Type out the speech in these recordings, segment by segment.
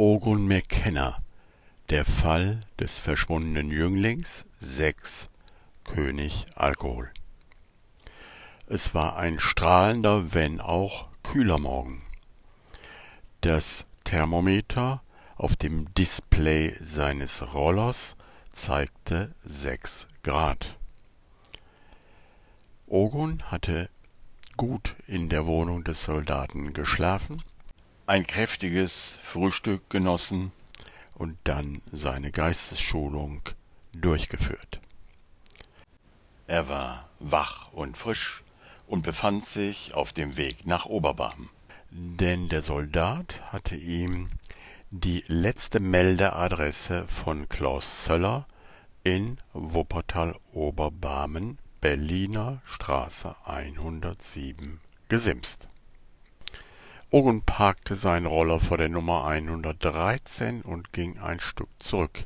Ogun McKenna Der Fall des verschwundenen Jünglings sechs König Alkohol Es war ein strahlender, wenn auch kühler Morgen. Das Thermometer auf dem Display seines Rollers zeigte sechs Grad. Ogun hatte gut in der Wohnung des Soldaten geschlafen ein kräftiges Frühstück genossen und dann seine Geistesschulung durchgeführt. Er war wach und frisch und befand sich auf dem Weg nach Oberbarm, denn der Soldat hatte ihm die letzte Meldeadresse von Klaus Söller in Wuppertal-Oberbarmen, Berliner Straße 107, gesimst. Ogun parkte seinen Roller vor der Nummer 113 und ging ein Stück zurück.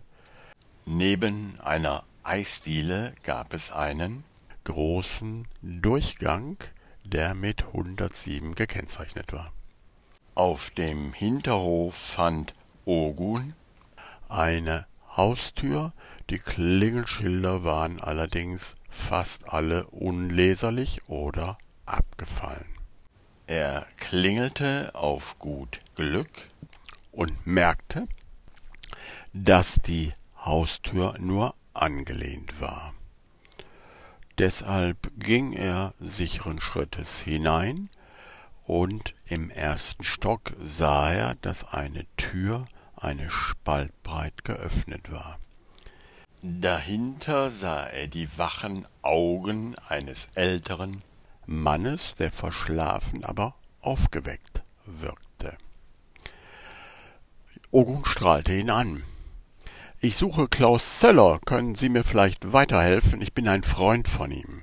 Neben einer Eisdiele gab es einen großen Durchgang, der mit 107 gekennzeichnet war. Auf dem Hinterhof fand Ogun eine Haustür, die Klingelschilder waren allerdings fast alle unleserlich oder abgefallen. Er klingelte auf gut Glück und merkte, dass die Haustür nur angelehnt war. Deshalb ging er sicheren Schrittes hinein, und im ersten Stock sah er, dass eine Tür eine Spaltbreit geöffnet war. Dahinter sah er die wachen Augen eines älteren, Mannes, der verschlafen, aber aufgeweckt wirkte. Ogun strahlte ihn an. Ich suche Klaus Söller. Können Sie mir vielleicht weiterhelfen? Ich bin ein Freund von ihm.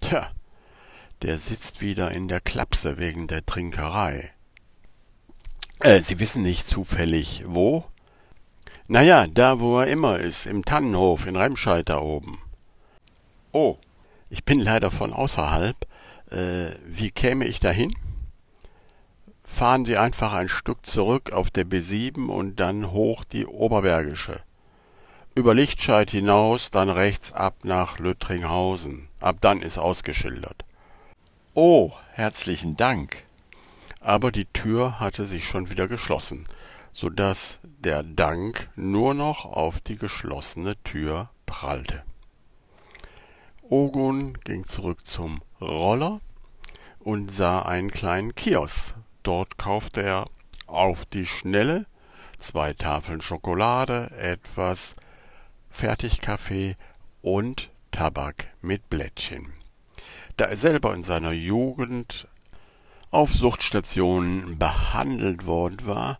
Tja, der sitzt wieder in der Klapse wegen der Trinkerei. Äh, Sie wissen nicht zufällig wo? Naja, da wo er immer ist, im Tannenhof in Remscheid da oben. Oh, ich bin leider von außerhalb. Äh, wie käme ich dahin? Fahren Sie einfach ein Stück zurück auf der B7 und dann hoch die Oberbergische. Über Lichtscheid hinaus, dann rechts ab nach Lüttringhausen. Ab dann ist ausgeschildert. Oh, herzlichen Dank. Aber die Tür hatte sich schon wieder geschlossen, so dass der Dank nur noch auf die geschlossene Tür prallte. Ogun ging zurück zum Roller und sah einen kleinen Kiosk. Dort kaufte er auf die Schnelle zwei Tafeln Schokolade, etwas Fertigkaffee und Tabak mit Blättchen. Da er selber in seiner Jugend auf Suchtstationen behandelt worden war,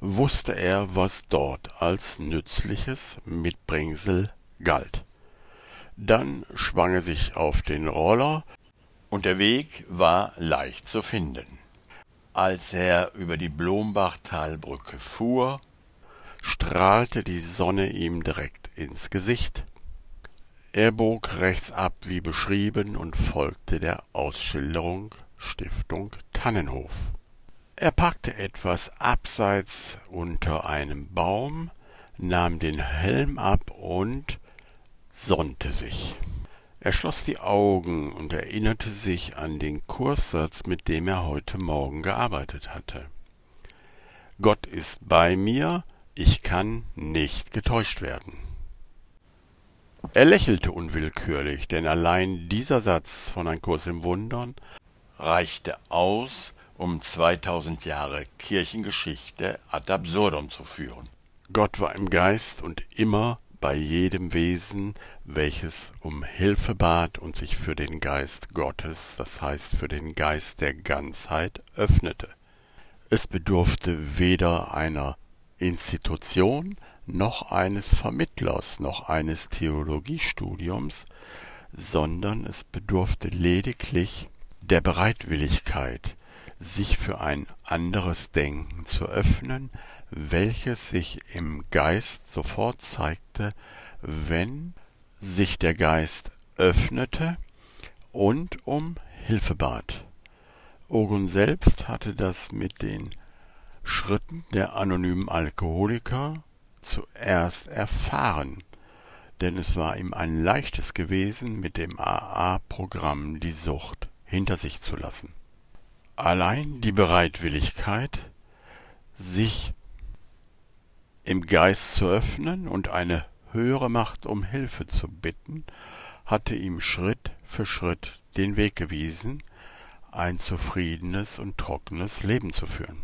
wusste er, was dort als nützliches Mitbringsel galt. Dann schwang er sich auf den Roller, und der Weg war leicht zu finden. Als er über die Blombachtalbrücke fuhr, strahlte die Sonne ihm direkt ins Gesicht. Er bog rechts ab wie beschrieben und folgte der Ausschilderung Stiftung Tannenhof. Er parkte etwas abseits unter einem Baum, nahm den Helm ab und sonnte sich. Er schloss die Augen und erinnerte sich an den Kurssatz, mit dem er heute Morgen gearbeitet hatte. Gott ist bei mir, ich kann nicht getäuscht werden. Er lächelte unwillkürlich, denn allein dieser Satz von Ein Kurs im Wundern reichte aus, um 2000 Jahre Kirchengeschichte ad absurdum zu führen. Gott war im Geist und immer bei jedem Wesen, welches um Hilfe bat und sich für den Geist Gottes, das heißt für den Geist der Ganzheit, öffnete. Es bedurfte weder einer Institution noch eines Vermittlers noch eines Theologiestudiums, sondern es bedurfte lediglich der Bereitwilligkeit, sich für ein anderes Denken zu öffnen, welches sich im Geist sofort zeigte, wenn sich der Geist öffnete und um Hilfe bat. Ogun selbst hatte das mit den Schritten der anonymen Alkoholiker zuerst erfahren, denn es war ihm ein leichtes gewesen, mit dem AA-Programm die Sucht hinter sich zu lassen. Allein die Bereitwilligkeit, sich im Geist zu öffnen und eine höhere Macht um Hilfe zu bitten, hatte ihm Schritt für Schritt den Weg gewiesen, ein zufriedenes und trockenes Leben zu führen.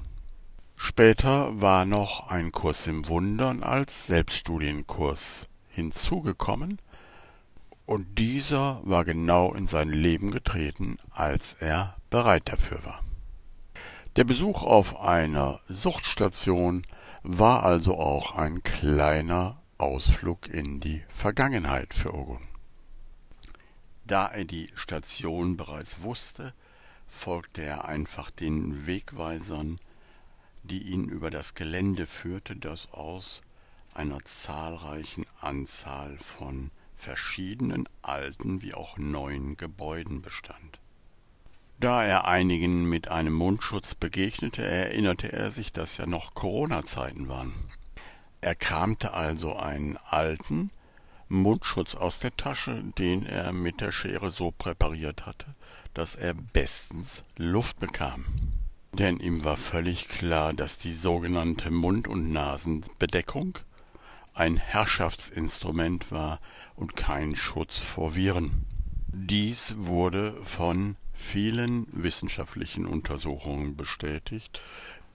Später war noch ein Kurs im Wundern als Selbststudienkurs hinzugekommen, und dieser war genau in sein Leben getreten, als er bereit dafür war. Der Besuch auf einer Suchtstation war also auch ein kleiner Ausflug in die Vergangenheit für Ogun. Da er die Station bereits wusste, folgte er einfach den Wegweisern, die ihn über das Gelände führte, das aus einer zahlreichen Anzahl von verschiedenen alten wie auch neuen Gebäuden bestand. Da er einigen mit einem Mundschutz begegnete, erinnerte er sich, dass ja noch Corona-Zeiten waren. Er kramte also einen alten Mundschutz aus der Tasche, den er mit der Schere so präpariert hatte, dass er bestens Luft bekam. Denn ihm war völlig klar, dass die sogenannte Mund- und Nasenbedeckung ein Herrschaftsinstrument war und kein Schutz vor Viren. Dies wurde von vielen wissenschaftlichen Untersuchungen bestätigt,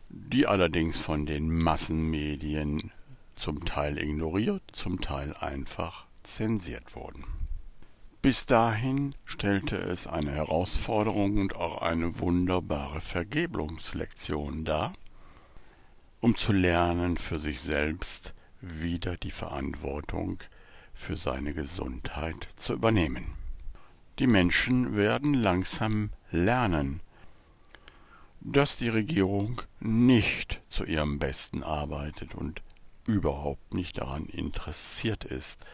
die allerdings von den Massenmedien zum Teil ignoriert, zum Teil einfach zensiert wurden. Bis dahin stellte es eine Herausforderung und auch eine wunderbare Vergebungslektion dar, um zu lernen, für sich selbst wieder die Verantwortung für seine Gesundheit zu übernehmen. Die Menschen werden langsam lernen, dass die Regierung nicht zu ihrem Besten arbeitet und überhaupt nicht daran interessiert ist,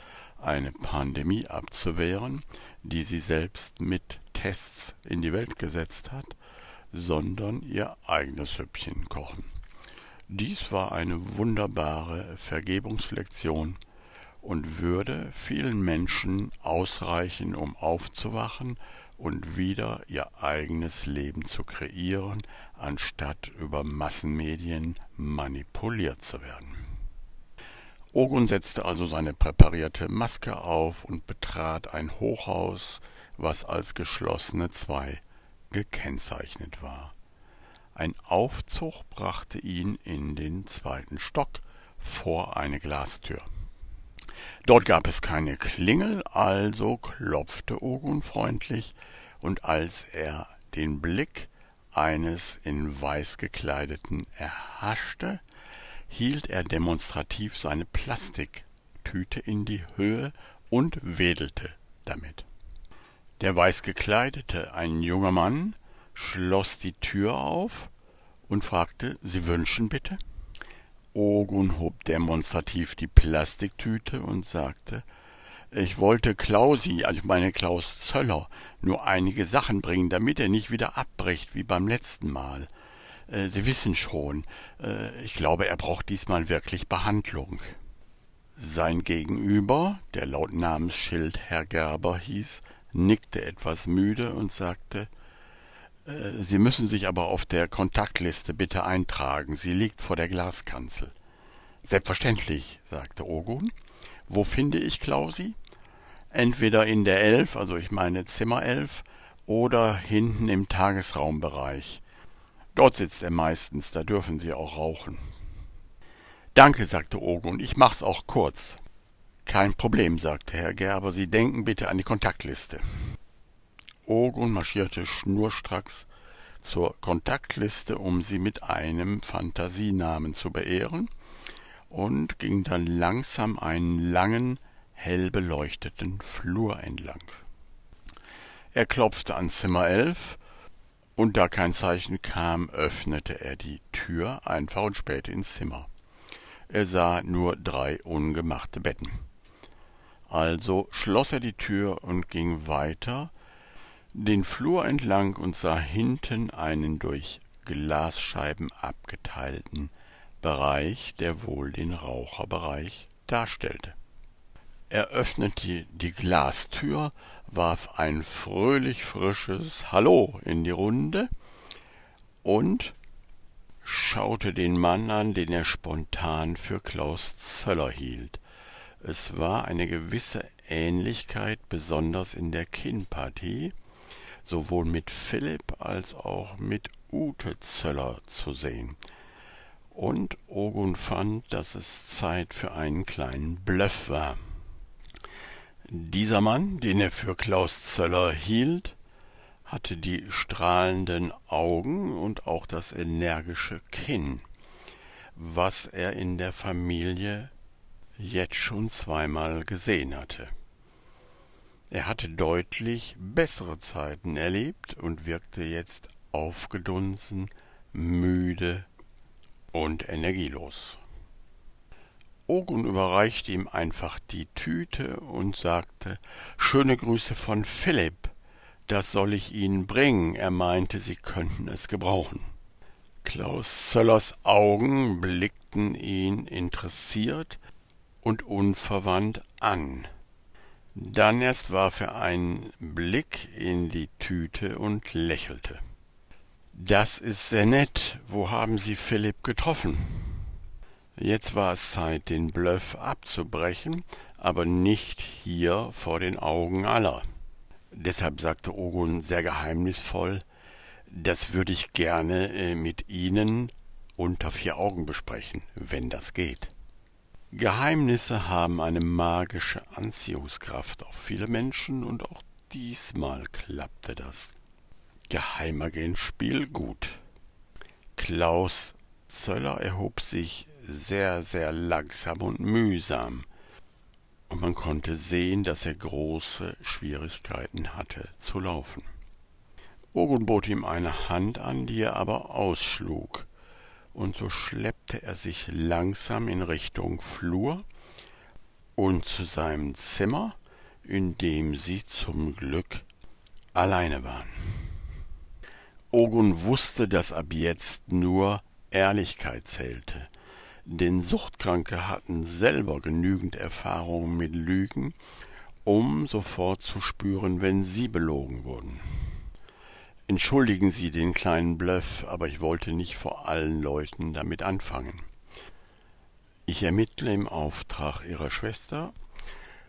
eine Pandemie abzuwehren, die sie selbst mit Tests in die Welt gesetzt hat, sondern ihr eigenes Süppchen kochen. Dies war eine wunderbare Vergebungslektion und würde vielen Menschen ausreichen, um aufzuwachen und wieder ihr eigenes Leben zu kreieren, anstatt über Massenmedien manipuliert zu werden. Ogun setzte also seine präparierte Maske auf und betrat ein Hochhaus, was als geschlossene zwei gekennzeichnet war. Ein Aufzug brachte ihn in den zweiten Stock vor eine Glastür. Dort gab es keine Klingel, also klopfte Ogun freundlich, und als er den Blick eines in weiß gekleideten erhaschte, hielt er demonstrativ seine Plastiktüte in die Höhe und wedelte damit. Der weiß gekleidete, ein junger Mann, schloss die Tür auf und fragte, Sie wünschen bitte? Ogun hob demonstrativ die Plastiktüte und sagte, ich wollte Klausi, also meine Klaus Zöller, nur einige Sachen bringen, damit er nicht wieder abbricht wie beim letzten Mal. Äh, Sie wissen schon, äh, ich glaube, er braucht diesmal wirklich Behandlung. Sein Gegenüber, der laut Namensschild Herr Gerber hieß, nickte etwas müde und sagte Sie müssen sich aber auf der Kontaktliste bitte eintragen, sie liegt vor der Glaskanzel. Selbstverständlich, sagte Ogun. Wo finde ich Klausi? Entweder in der Elf, also ich meine Zimmer elf, oder hinten im Tagesraumbereich. Dort sitzt er meistens, da dürfen Sie auch rauchen. Danke, sagte Ogun, ich mach's auch kurz. Kein Problem, sagte Herr Gerber, Sie denken bitte an die Kontaktliste. Ogun marschierte schnurstracks zur Kontaktliste, um sie mit einem Fantasienamen zu beehren, und ging dann langsam einen langen, hell beleuchteten Flur entlang. Er klopfte an Zimmer elf und da kein Zeichen kam, öffnete er die Tür einfach und spähte ins Zimmer. Er sah nur drei ungemachte Betten. Also schloss er die Tür und ging weiter den Flur entlang und sah hinten einen durch Glasscheiben abgeteilten Bereich, der wohl den Raucherbereich darstellte. Er öffnete die Glastür, warf ein fröhlich frisches Hallo in die Runde und schaute den Mann an, den er spontan für Klaus Zöller hielt. Es war eine gewisse Ähnlichkeit, besonders in der Kinnpartie, sowohl mit Philipp als auch mit Ute Zöller zu sehen. Und Ogun fand, dass es Zeit für einen kleinen Bluff war. Dieser Mann, den er für Klaus Zöller hielt, hatte die strahlenden Augen und auch das energische Kinn, was er in der Familie jetzt schon zweimal gesehen hatte. Er hatte deutlich bessere Zeiten erlebt und wirkte jetzt aufgedunsen, müde und energielos. Ogun überreichte ihm einfach die Tüte und sagte Schöne Grüße von Philipp, das soll ich Ihnen bringen. Er meinte, Sie könnten es gebrauchen. Klaus Zöllers Augen blickten ihn interessiert und unverwandt an. Dann erst warf er einen Blick in die Tüte und lächelte. Das ist sehr nett. Wo haben Sie Philipp getroffen? Jetzt war es Zeit, den Bluff abzubrechen, aber nicht hier vor den Augen aller. Deshalb sagte Ogun sehr geheimnisvoll, das würde ich gerne äh, mit Ihnen unter vier Augen besprechen, wenn das geht. Geheimnisse haben eine magische Anziehungskraft auf viele Menschen und auch diesmal klappte das Geheimagenspiel gut. Klaus Zöller erhob sich sehr, sehr langsam und mühsam, und man konnte sehen, dass er große Schwierigkeiten hatte zu laufen. Ogun bot ihm eine Hand an, die er aber ausschlug, und so schleppte er sich langsam in Richtung Flur und zu seinem Zimmer, in dem sie zum Glück alleine waren. Ogun wusste, dass ab jetzt nur Ehrlichkeit zählte, denn Suchtkranke hatten selber genügend Erfahrung mit Lügen, um sofort zu spüren, wenn sie belogen wurden. Entschuldigen Sie den kleinen Bluff, aber ich wollte nicht vor allen Leuten damit anfangen. Ich ermittle im Auftrag Ihrer Schwester,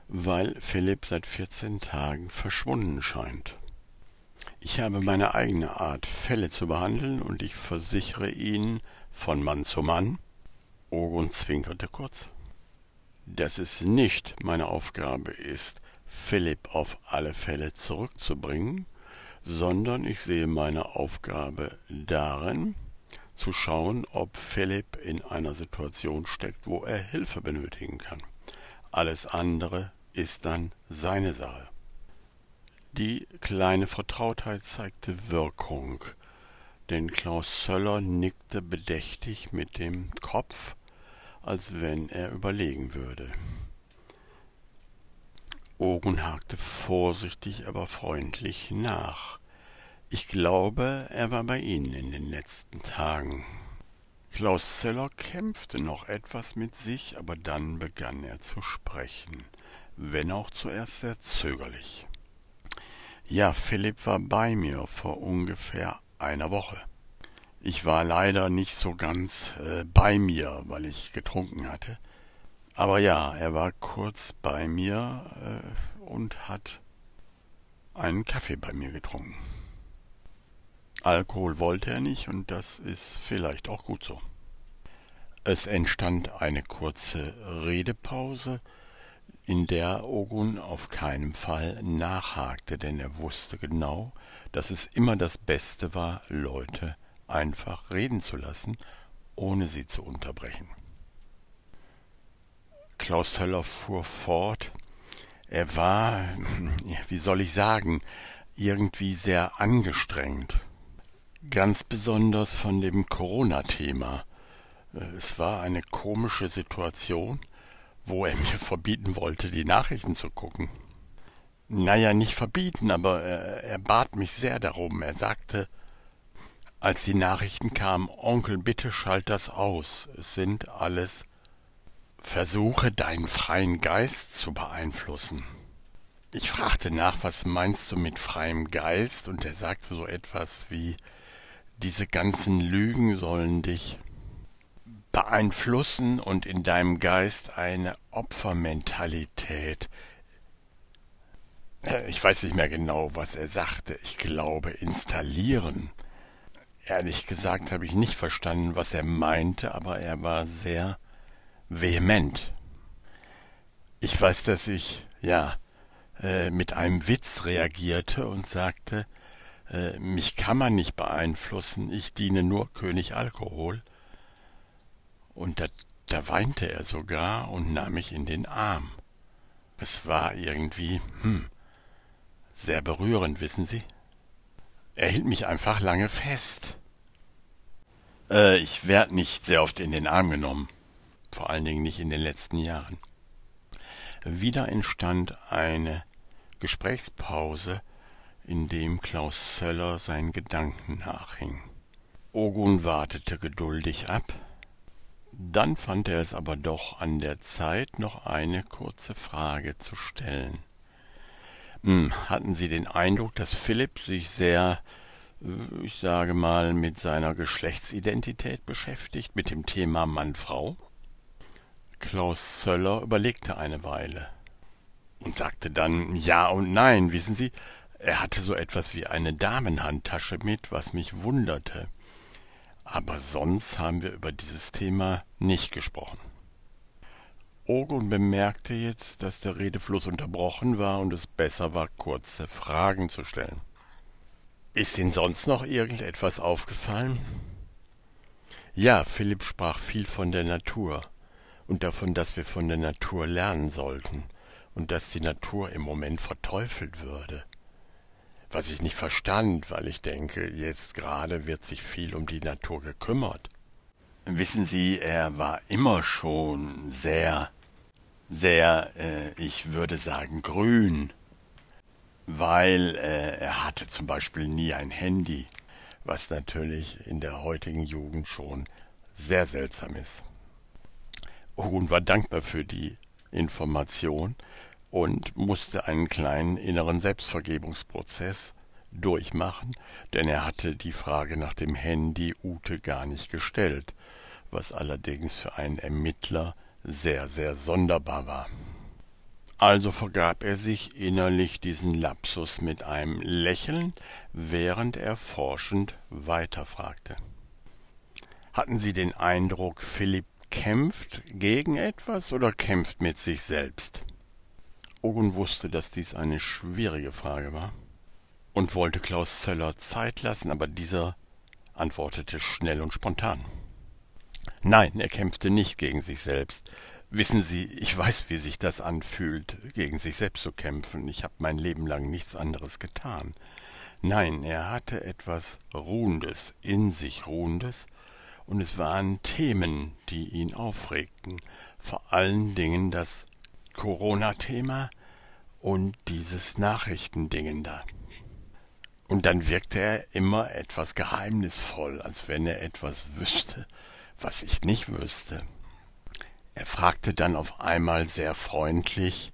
weil Philipp seit vierzehn Tagen verschwunden scheint. Ich habe meine eigene Art, Fälle zu behandeln, und ich versichere Ihnen von Mann zu Mann, Ogun zwinkerte kurz, dass es nicht meine Aufgabe ist, Philipp auf alle Fälle zurückzubringen, sondern ich sehe meine Aufgabe darin, zu schauen, ob Philipp in einer Situation steckt, wo er Hilfe benötigen kann. Alles andere ist dann seine Sache. Die kleine Vertrautheit zeigte Wirkung, denn Klaus Söller nickte bedächtig mit dem Kopf, als wenn er überlegen würde. Ogun hakte vorsichtig, aber freundlich nach. Ich glaube, er war bei Ihnen in den letzten Tagen. Klaus Zeller kämpfte noch etwas mit sich, aber dann begann er zu sprechen, wenn auch zuerst sehr zögerlich. Ja, Philipp war bei mir vor ungefähr einer Woche. Ich war leider nicht so ganz äh, bei mir, weil ich getrunken hatte. Aber ja, er war kurz bei mir äh, und hat einen Kaffee bei mir getrunken. Alkohol wollte er nicht und das ist vielleicht auch gut so. Es entstand eine kurze Redepause, in der Ogun auf keinen Fall nachhakte, denn er wusste genau, dass es immer das Beste war, Leute einfach reden zu lassen, ohne sie zu unterbrechen. Klaus Töller fuhr fort. Er war, wie soll ich sagen, irgendwie sehr angestrengt. Ganz besonders von dem Corona-Thema. Es war eine komische Situation, wo er mir verbieten wollte, die Nachrichten zu gucken. Naja, nicht verbieten, aber er, er bat mich sehr darum. Er sagte, Als die Nachrichten kamen, Onkel, bitte schalt das aus. Es sind alles Versuche, deinen freien Geist zu beeinflussen. Ich fragte nach, was meinst du mit freiem Geist? Und er sagte so etwas wie, diese ganzen Lügen sollen dich beeinflussen und in deinem Geist eine Opfermentalität. Äh, ich weiß nicht mehr genau, was er sagte. Ich glaube, installieren. Ehrlich gesagt habe ich nicht verstanden, was er meinte, aber er war sehr vehement. Ich weiß, dass ich, ja, äh, mit einem Witz reagierte und sagte, äh, mich kann man nicht beeinflussen, ich diene nur König Alkohol. Und da, da weinte er sogar und nahm mich in den Arm. Es war irgendwie, hm, sehr berührend, wissen Sie? Er hielt mich einfach lange fest. Äh, ich werd nicht sehr oft in den Arm genommen, vor allen Dingen nicht in den letzten Jahren. Wieder entstand eine Gesprächspause, in dem Klaus Söller seinen Gedanken nachhing. Ogun wartete geduldig ab, dann fand er es aber doch an der Zeit, noch eine kurze Frage zu stellen. Hm, hatten Sie den Eindruck, dass Philipp sich sehr, äh, ich sage mal, mit seiner Geschlechtsidentität beschäftigt, mit dem Thema Mann-Frau? Klaus Söller überlegte eine Weile und sagte dann Ja und Nein, wissen Sie, er hatte so etwas wie eine Damenhandtasche mit, was mich wunderte. Aber sonst haben wir über dieses Thema nicht gesprochen. Ogun bemerkte jetzt, dass der Redefluss unterbrochen war und es besser war, kurze Fragen zu stellen. Ist Ihnen sonst noch irgendetwas aufgefallen? Ja, Philipp sprach viel von der Natur und davon, dass wir von der Natur lernen sollten und dass die Natur im Moment verteufelt würde. Was ich nicht verstand, weil ich denke, jetzt gerade wird sich viel um die Natur gekümmert. Wissen Sie, er war immer schon sehr sehr, äh, ich würde sagen, grün, weil äh, er hatte zum Beispiel nie ein Handy, was natürlich in der heutigen Jugend schon sehr seltsam ist. Huhn war dankbar für die Information und musste einen kleinen inneren Selbstvergebungsprozess durchmachen, denn er hatte die Frage nach dem Handy Ute gar nicht gestellt, was allerdings für einen Ermittler sehr, sehr sonderbar war. Also vergab er sich innerlich diesen Lapsus mit einem Lächeln, während er forschend weiterfragte. Hatten Sie den Eindruck, Philipp kämpft gegen etwas oder kämpft mit sich selbst? Ogun wusste, dass dies eine schwierige Frage war und wollte Klaus Zeller Zeit lassen, aber dieser antwortete schnell und spontan. Nein, er kämpfte nicht gegen sich selbst. Wissen Sie, ich weiß, wie sich das anfühlt, gegen sich selbst zu kämpfen. Ich habe mein Leben lang nichts anderes getan. Nein, er hatte etwas Ruhendes, in sich Ruhendes, und es waren Themen, die ihn aufregten, vor allen Dingen das Corona-Thema und dieses Nachrichtendingen da. Und dann wirkte er immer etwas geheimnisvoll, als wenn er etwas wüsste, was ich nicht wüsste. Er fragte dann auf einmal sehr freundlich,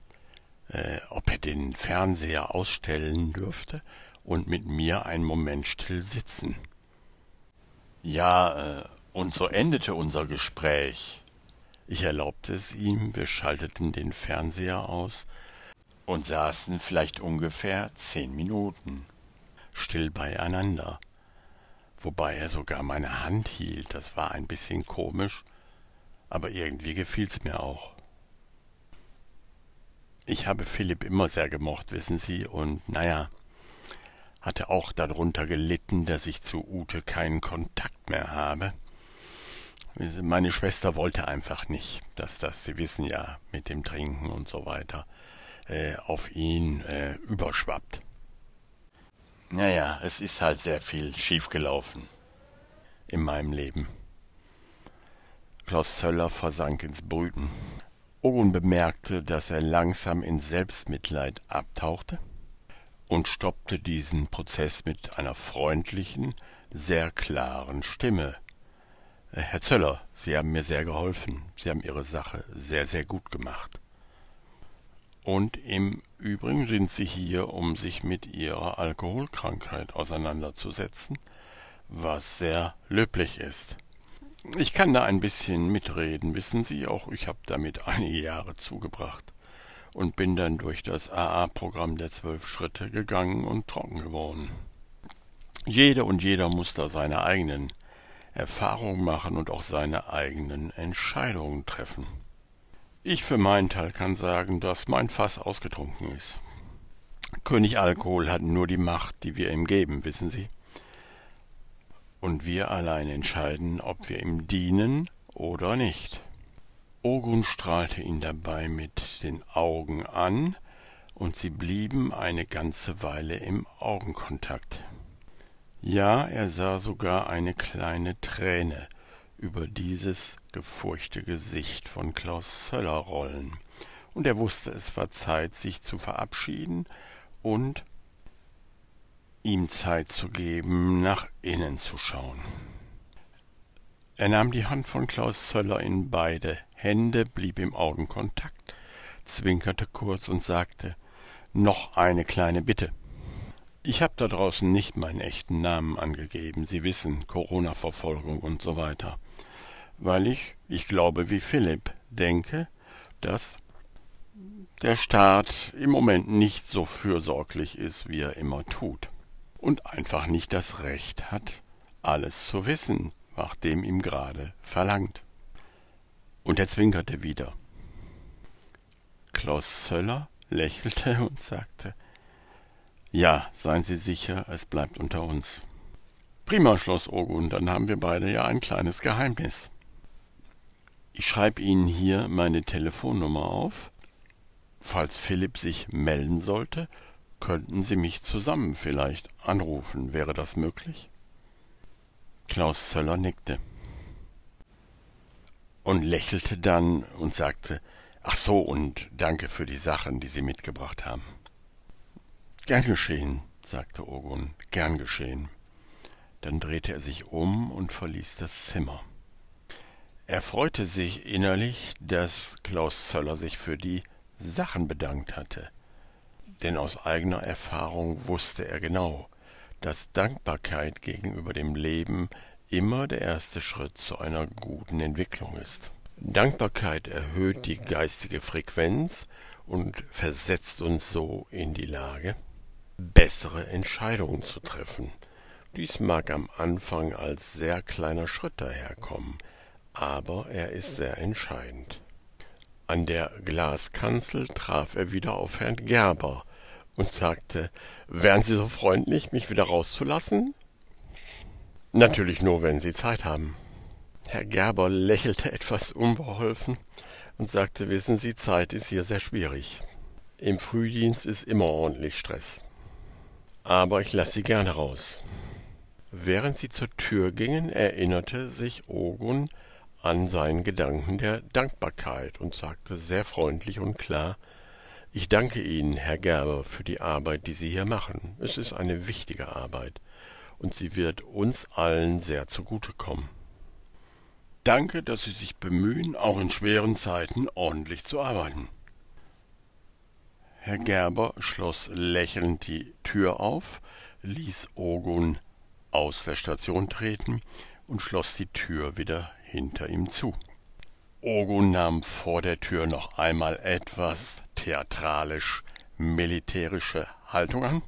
äh, ob er den Fernseher ausstellen dürfte und mit mir einen Moment still sitzen. Ja, äh, und so endete unser Gespräch. Ich erlaubte es ihm, wir schalteten den Fernseher aus und saßen vielleicht ungefähr zehn Minuten still beieinander wobei er sogar meine Hand hielt. Das war ein bisschen komisch, aber irgendwie gefiel's mir auch. Ich habe Philipp immer sehr gemocht, wissen Sie, und naja, hatte auch darunter gelitten, dass ich zu Ute keinen Kontakt mehr habe. Meine Schwester wollte einfach nicht, dass das, Sie wissen ja, mit dem Trinken und so weiter, äh, auf ihn äh, überschwappt. Naja, es ist halt sehr viel schiefgelaufen in meinem Leben. Klaus Zöller versank ins Brüten. Ogun bemerkte, dass er langsam in Selbstmitleid abtauchte und stoppte diesen Prozess mit einer freundlichen, sehr klaren Stimme. Äh, Herr Zöller, Sie haben mir sehr geholfen. Sie haben Ihre Sache sehr, sehr gut gemacht. Und im Übrigen sind Sie hier, um sich mit Ihrer Alkoholkrankheit auseinanderzusetzen, was sehr löblich ist. Ich kann da ein bisschen mitreden, wissen Sie, auch ich habe damit einige Jahre zugebracht und bin dann durch das AA-Programm der zwölf Schritte gegangen und trocken geworden. Jede und jeder muss da seine eigenen Erfahrungen machen und auch seine eigenen Entscheidungen treffen. Ich für meinen Teil kann sagen, dass mein Fass ausgetrunken ist. König Alkohol hat nur die Macht, die wir ihm geben, wissen Sie. Und wir allein entscheiden, ob wir ihm dienen oder nicht. Ogun strahlte ihn dabei mit den Augen an, und sie blieben eine ganze Weile im Augenkontakt. Ja, er sah sogar eine kleine Träne über dieses gefurchte Gesicht von Klaus Söller rollen, und er wusste, es war Zeit, sich zu verabschieden und ihm Zeit zu geben, nach innen zu schauen. Er nahm die Hand von Klaus Söller in beide Hände, blieb im Augenkontakt, zwinkerte kurz und sagte Noch eine kleine Bitte. Ich habe da draußen nicht meinen echten Namen angegeben, Sie wissen, Corona-Verfolgung und so weiter, weil ich, ich glaube wie Philipp, denke, dass der Staat im Moment nicht so fürsorglich ist, wie er immer tut, und einfach nicht das Recht hat, alles zu wissen, nachdem ihm gerade verlangt. Und er zwinkerte wieder. Klaus Söller lächelte und sagte Ja, seien Sie sicher, es bleibt unter uns. Prima, Schloss Ogun, dann haben wir beide ja ein kleines Geheimnis. Ich schreibe Ihnen hier meine Telefonnummer auf. Falls Philipp sich melden sollte, könnten Sie mich zusammen vielleicht anrufen. Wäre das möglich? Klaus Söller nickte und lächelte dann und sagte Ach so, und danke für die Sachen, die Sie mitgebracht haben. Gern geschehen, sagte Ogun, gern geschehen. Dann drehte er sich um und verließ das Zimmer. Er freute sich innerlich, dass Klaus Zöller sich für die Sachen bedankt hatte. Denn aus eigener Erfahrung wusste er genau, dass Dankbarkeit gegenüber dem Leben immer der erste Schritt zu einer guten Entwicklung ist. Dankbarkeit erhöht die geistige Frequenz und versetzt uns so in die Lage, bessere Entscheidungen zu treffen. Dies mag am Anfang als sehr kleiner Schritt daherkommen, aber er ist sehr entscheidend. An der Glaskanzel traf er wieder auf Herrn Gerber, und sagte, wären Sie so freundlich, mich wieder rauszulassen? Natürlich nur, wenn Sie Zeit haben. Herr Gerber lächelte etwas unbeholfen und sagte, wissen Sie, Zeit ist hier sehr schwierig. Im Frühdienst ist immer ordentlich Stress. Aber ich lasse Sie gerne raus. Während sie zur Tür gingen, erinnerte sich Ogun an seinen Gedanken der Dankbarkeit und sagte sehr freundlich und klar ich danke Ihnen, Herr Gerber, für die Arbeit, die Sie hier machen. Es ist eine wichtige Arbeit, und sie wird uns allen sehr zugutekommen. Danke, dass Sie sich bemühen, auch in schweren Zeiten ordentlich zu arbeiten. Herr Gerber schloss lächelnd die Tür auf, ließ Ogun aus der Station treten und schloss die Tür wieder hinter ihm zu. Ogun nahm vor der Tür noch einmal etwas theatralisch militärische Haltung an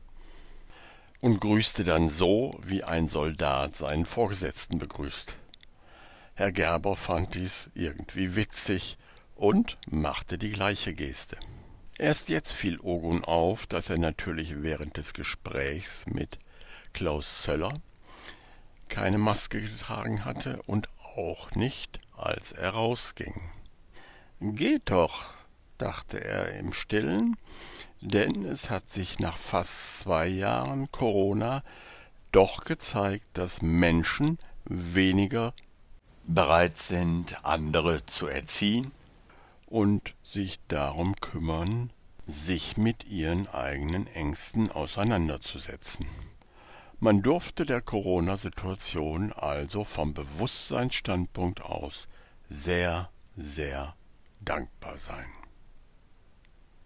und grüßte dann so, wie ein Soldat seinen Vorgesetzten begrüßt. Herr Gerber fand dies irgendwie witzig und machte die gleiche Geste. Erst jetzt fiel Ogun auf, dass er natürlich während des Gesprächs mit Klaus Söller keine Maske getragen hatte und auch nicht als er rausging. Geht doch, dachte er im stillen, denn es hat sich nach fast zwei Jahren Corona doch gezeigt, dass Menschen weniger bereit sind, andere zu erziehen und sich darum kümmern, sich mit ihren eigenen Ängsten auseinanderzusetzen. Man durfte der Corona-Situation also vom Bewusstseinsstandpunkt aus sehr, sehr dankbar sein.